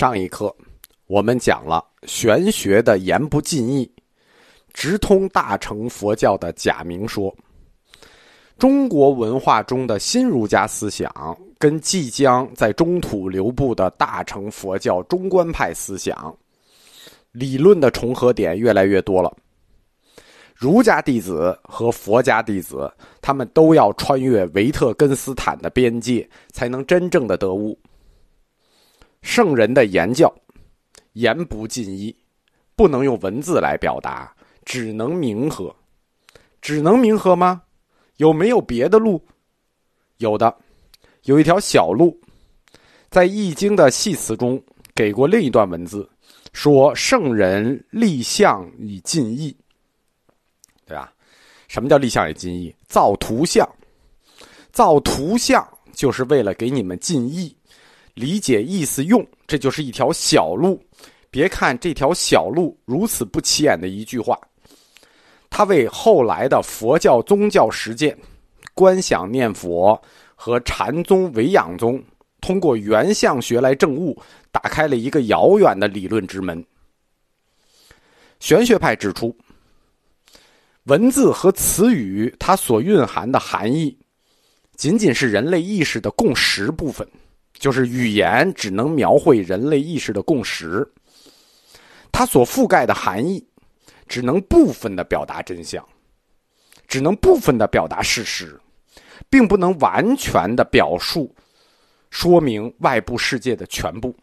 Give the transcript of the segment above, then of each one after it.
上一课我们讲了玄学的言不尽意，直通大乘佛教的假名说。中国文化中的新儒家思想跟即将在中土流布的大乘佛教中观派思想理论的重合点越来越多了。儒家弟子和佛家弟子，他们都要穿越维特根斯坦的边界，才能真正的得悟。圣人的言教，言不尽意，不能用文字来表达，只能明和。只能明和吗？有没有别的路？有的，有一条小路，在《易经》的系辞中给过另一段文字，说圣人立象以尽意。对吧？什么叫立项以尽意？造图像，造图像就是为了给你们尽意，理解意思用，这就是一条小路。别看这条小路如此不起眼的一句话，它为后来的佛教宗教实践、观想念佛和禅宗、唯养宗通过原相学来证悟，打开了一个遥远的理论之门。玄学派指出。文字和词语，它所蕴含的含义，仅仅是人类意识的共识部分，就是语言只能描绘人类意识的共识。它所覆盖的含义，只能部分的表达真相，只能部分的表达事实，并不能完全的表述、说明外部世界的全部。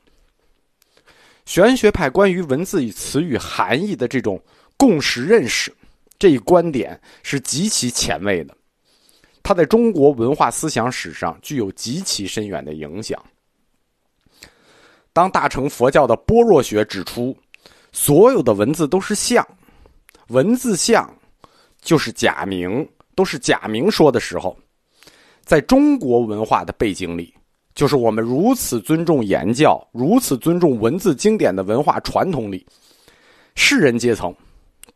玄学派关于文字与词语含义的这种共识认识。这一观点是极其前卫的，它在中国文化思想史上具有极其深远的影响。当大乘佛教的般若学指出，所有的文字都是相，文字相就是假名，都是假名说的时候，在中国文化的背景里，就是我们如此尊重言教、如此尊重文字经典的文化传统里，世人阶层。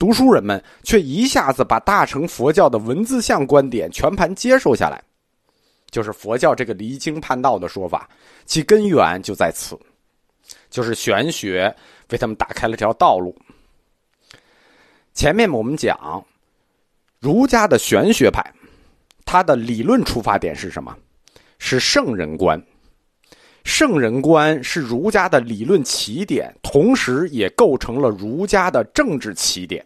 读书人们却一下子把大乘佛教的文字相观点全盘接受下来，就是佛教这个离经叛道的说法，其根源就在此，就是玄学为他们打开了条道路。前面我们讲，儒家的玄学派，它的理论出发点是什么？是圣人观。圣人观是儒家的理论起点，同时也构成了儒家的政治起点。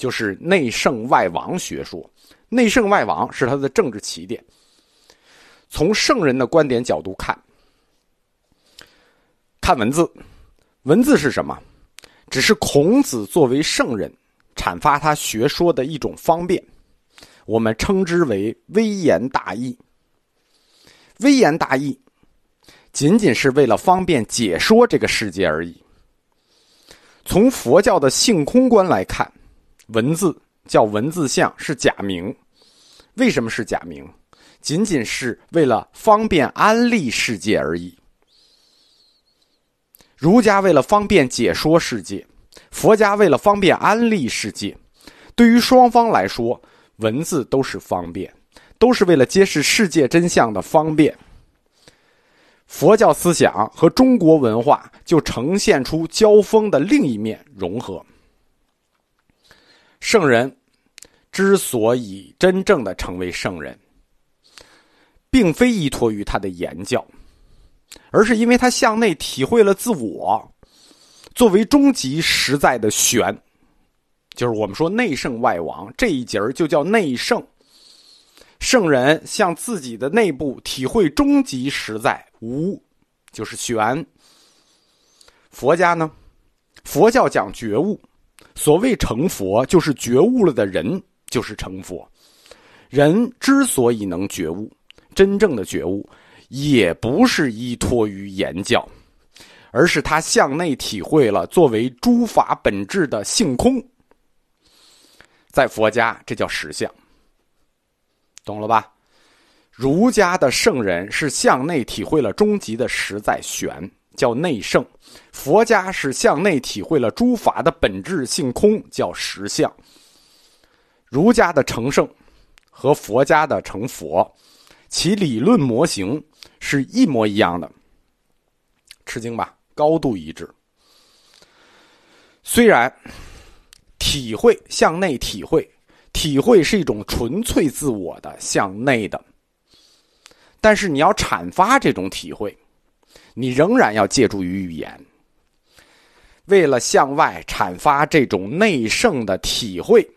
就是内圣外王学说，内圣外王是他的政治起点。从圣人的观点角度看，看文字，文字是什么？只是孔子作为圣人阐发他学说的一种方便，我们称之为微言大义。微言大义，仅仅是为了方便解说这个世界而已。从佛教的性空观来看。文字叫文字相是假名，为什么是假名？仅仅是为了方便安利世界而已。儒家为了方便解说世界，佛家为了方便安利世界。对于双方来说，文字都是方便，都是为了揭示世界真相的方便。佛教思想和中国文化就呈现出交锋的另一面融合。圣人之所以真正的成为圣人，并非依托于他的言教，而是因为他向内体会了自我，作为终极实在的玄，就是我们说内圣外王这一节儿就叫内圣。圣人向自己的内部体会终极实在无，就是玄。佛家呢，佛教讲觉悟。所谓成佛，就是觉悟了的人就是成佛。人之所以能觉悟，真正的觉悟，也不是依托于言教，而是他向内体会了作为诸法本质的性空。在佛家，这叫实相，懂了吧？儒家的圣人是向内体会了终极的实在玄。叫内圣，佛家是向内体会了诸法的本质性空，叫实相。儒家的成圣和佛家的成佛，其理论模型是一模一样的。吃惊吧？高度一致。虽然体会向内体会，体会是一种纯粹自我的向内的，但是你要阐发这种体会，你仍然要借助于语言。为了向外阐发这种内圣的体会，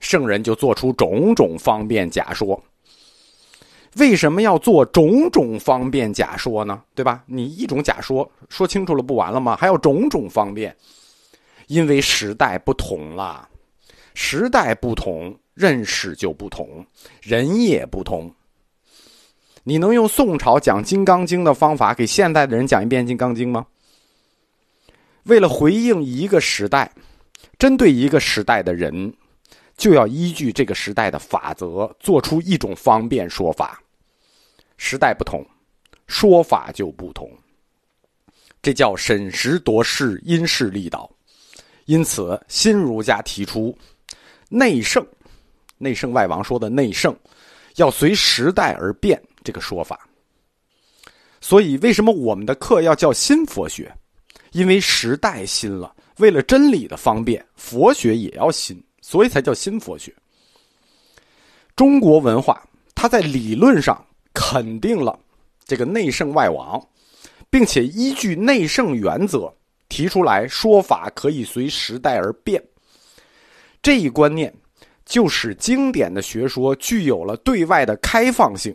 圣人就做出种种方便假说。为什么要做种种方便假说呢？对吧？你一种假说说清楚了不完了吗？还要种种方便，因为时代不同了，时代不同，认识就不同，人也不同。你能用宋朝讲《金刚经》的方法给现代的人讲一遍《金刚经》吗？为了回应一个时代，针对一个时代的人，就要依据这个时代的法则，做出一种方便说法。时代不同，说法就不同。这叫审时度势，因势利导。因此，新儒家提出内圣、内圣外王说的内圣，要随时代而变这个说法。所以，为什么我们的课要叫新佛学？因为时代新了，为了真理的方便，佛学也要新，所以才叫新佛学。中国文化，它在理论上。肯定了这个内圣外王，并且依据内圣原则提出来说法可以随时代而变。这一观念就使经典的学说具有了对外的开放性。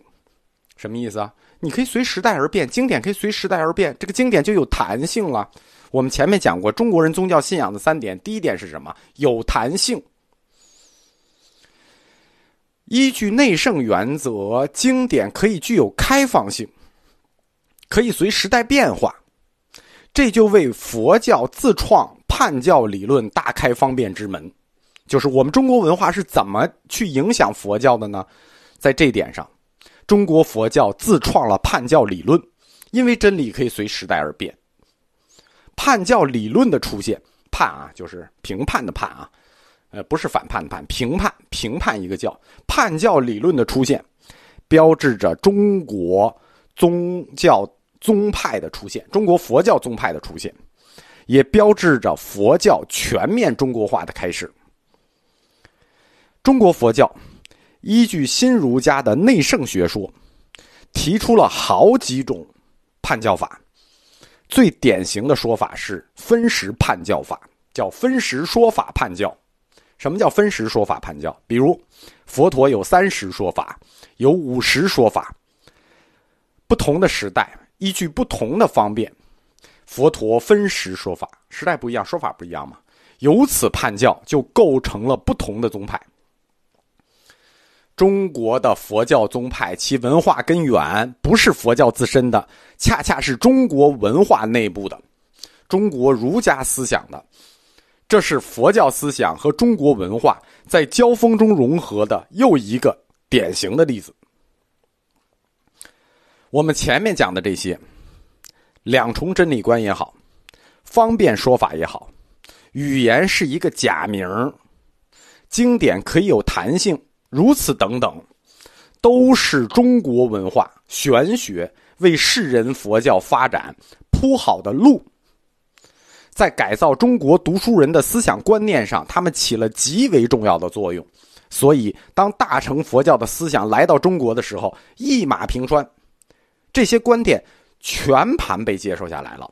什么意思啊？你可以随时代而变，经典可以随时代而变，这个经典就有弹性了。我们前面讲过，中国人宗教信仰的三点，第一点是什么？有弹性。依据内圣原则，经典可以具有开放性，可以随时代变化，这就为佛教自创判教理论大开方便之门。就是我们中国文化是怎么去影响佛教的呢？在这点上，中国佛教自创了判教理论，因为真理可以随时代而变。判教理论的出现，判啊，就是评判的判啊。呃，不是反叛的判，评判评判一个教判教理论的出现，标志着中国宗教宗派的出现，中国佛教宗派的出现，也标志着佛教全面中国化的开始。中国佛教依据新儒家的内圣学说，提出了好几种判教法，最典型的说法是分时判教法，叫分时说法判教。什么叫分时说法判教？比如，佛陀有三时说法，有五时说法。不同的时代，依据不同的方便，佛陀分时说法。时代不一样，说法不一样嘛。由此判教，就构成了不同的宗派。中国的佛教宗派，其文化根源不是佛教自身的，恰恰是中国文化内部的，中国儒家思想的。这是佛教思想和中国文化在交锋中融合的又一个典型的例子。我们前面讲的这些，两重真理观也好，方便说法也好，语言是一个假名经典可以有弹性，如此等等，都是中国文化玄学为世人佛教发展铺好的路。在改造中国读书人的思想观念上，他们起了极为重要的作用。所以，当大乘佛教的思想来到中国的时候，一马平川，这些观点全盘被接受下来了。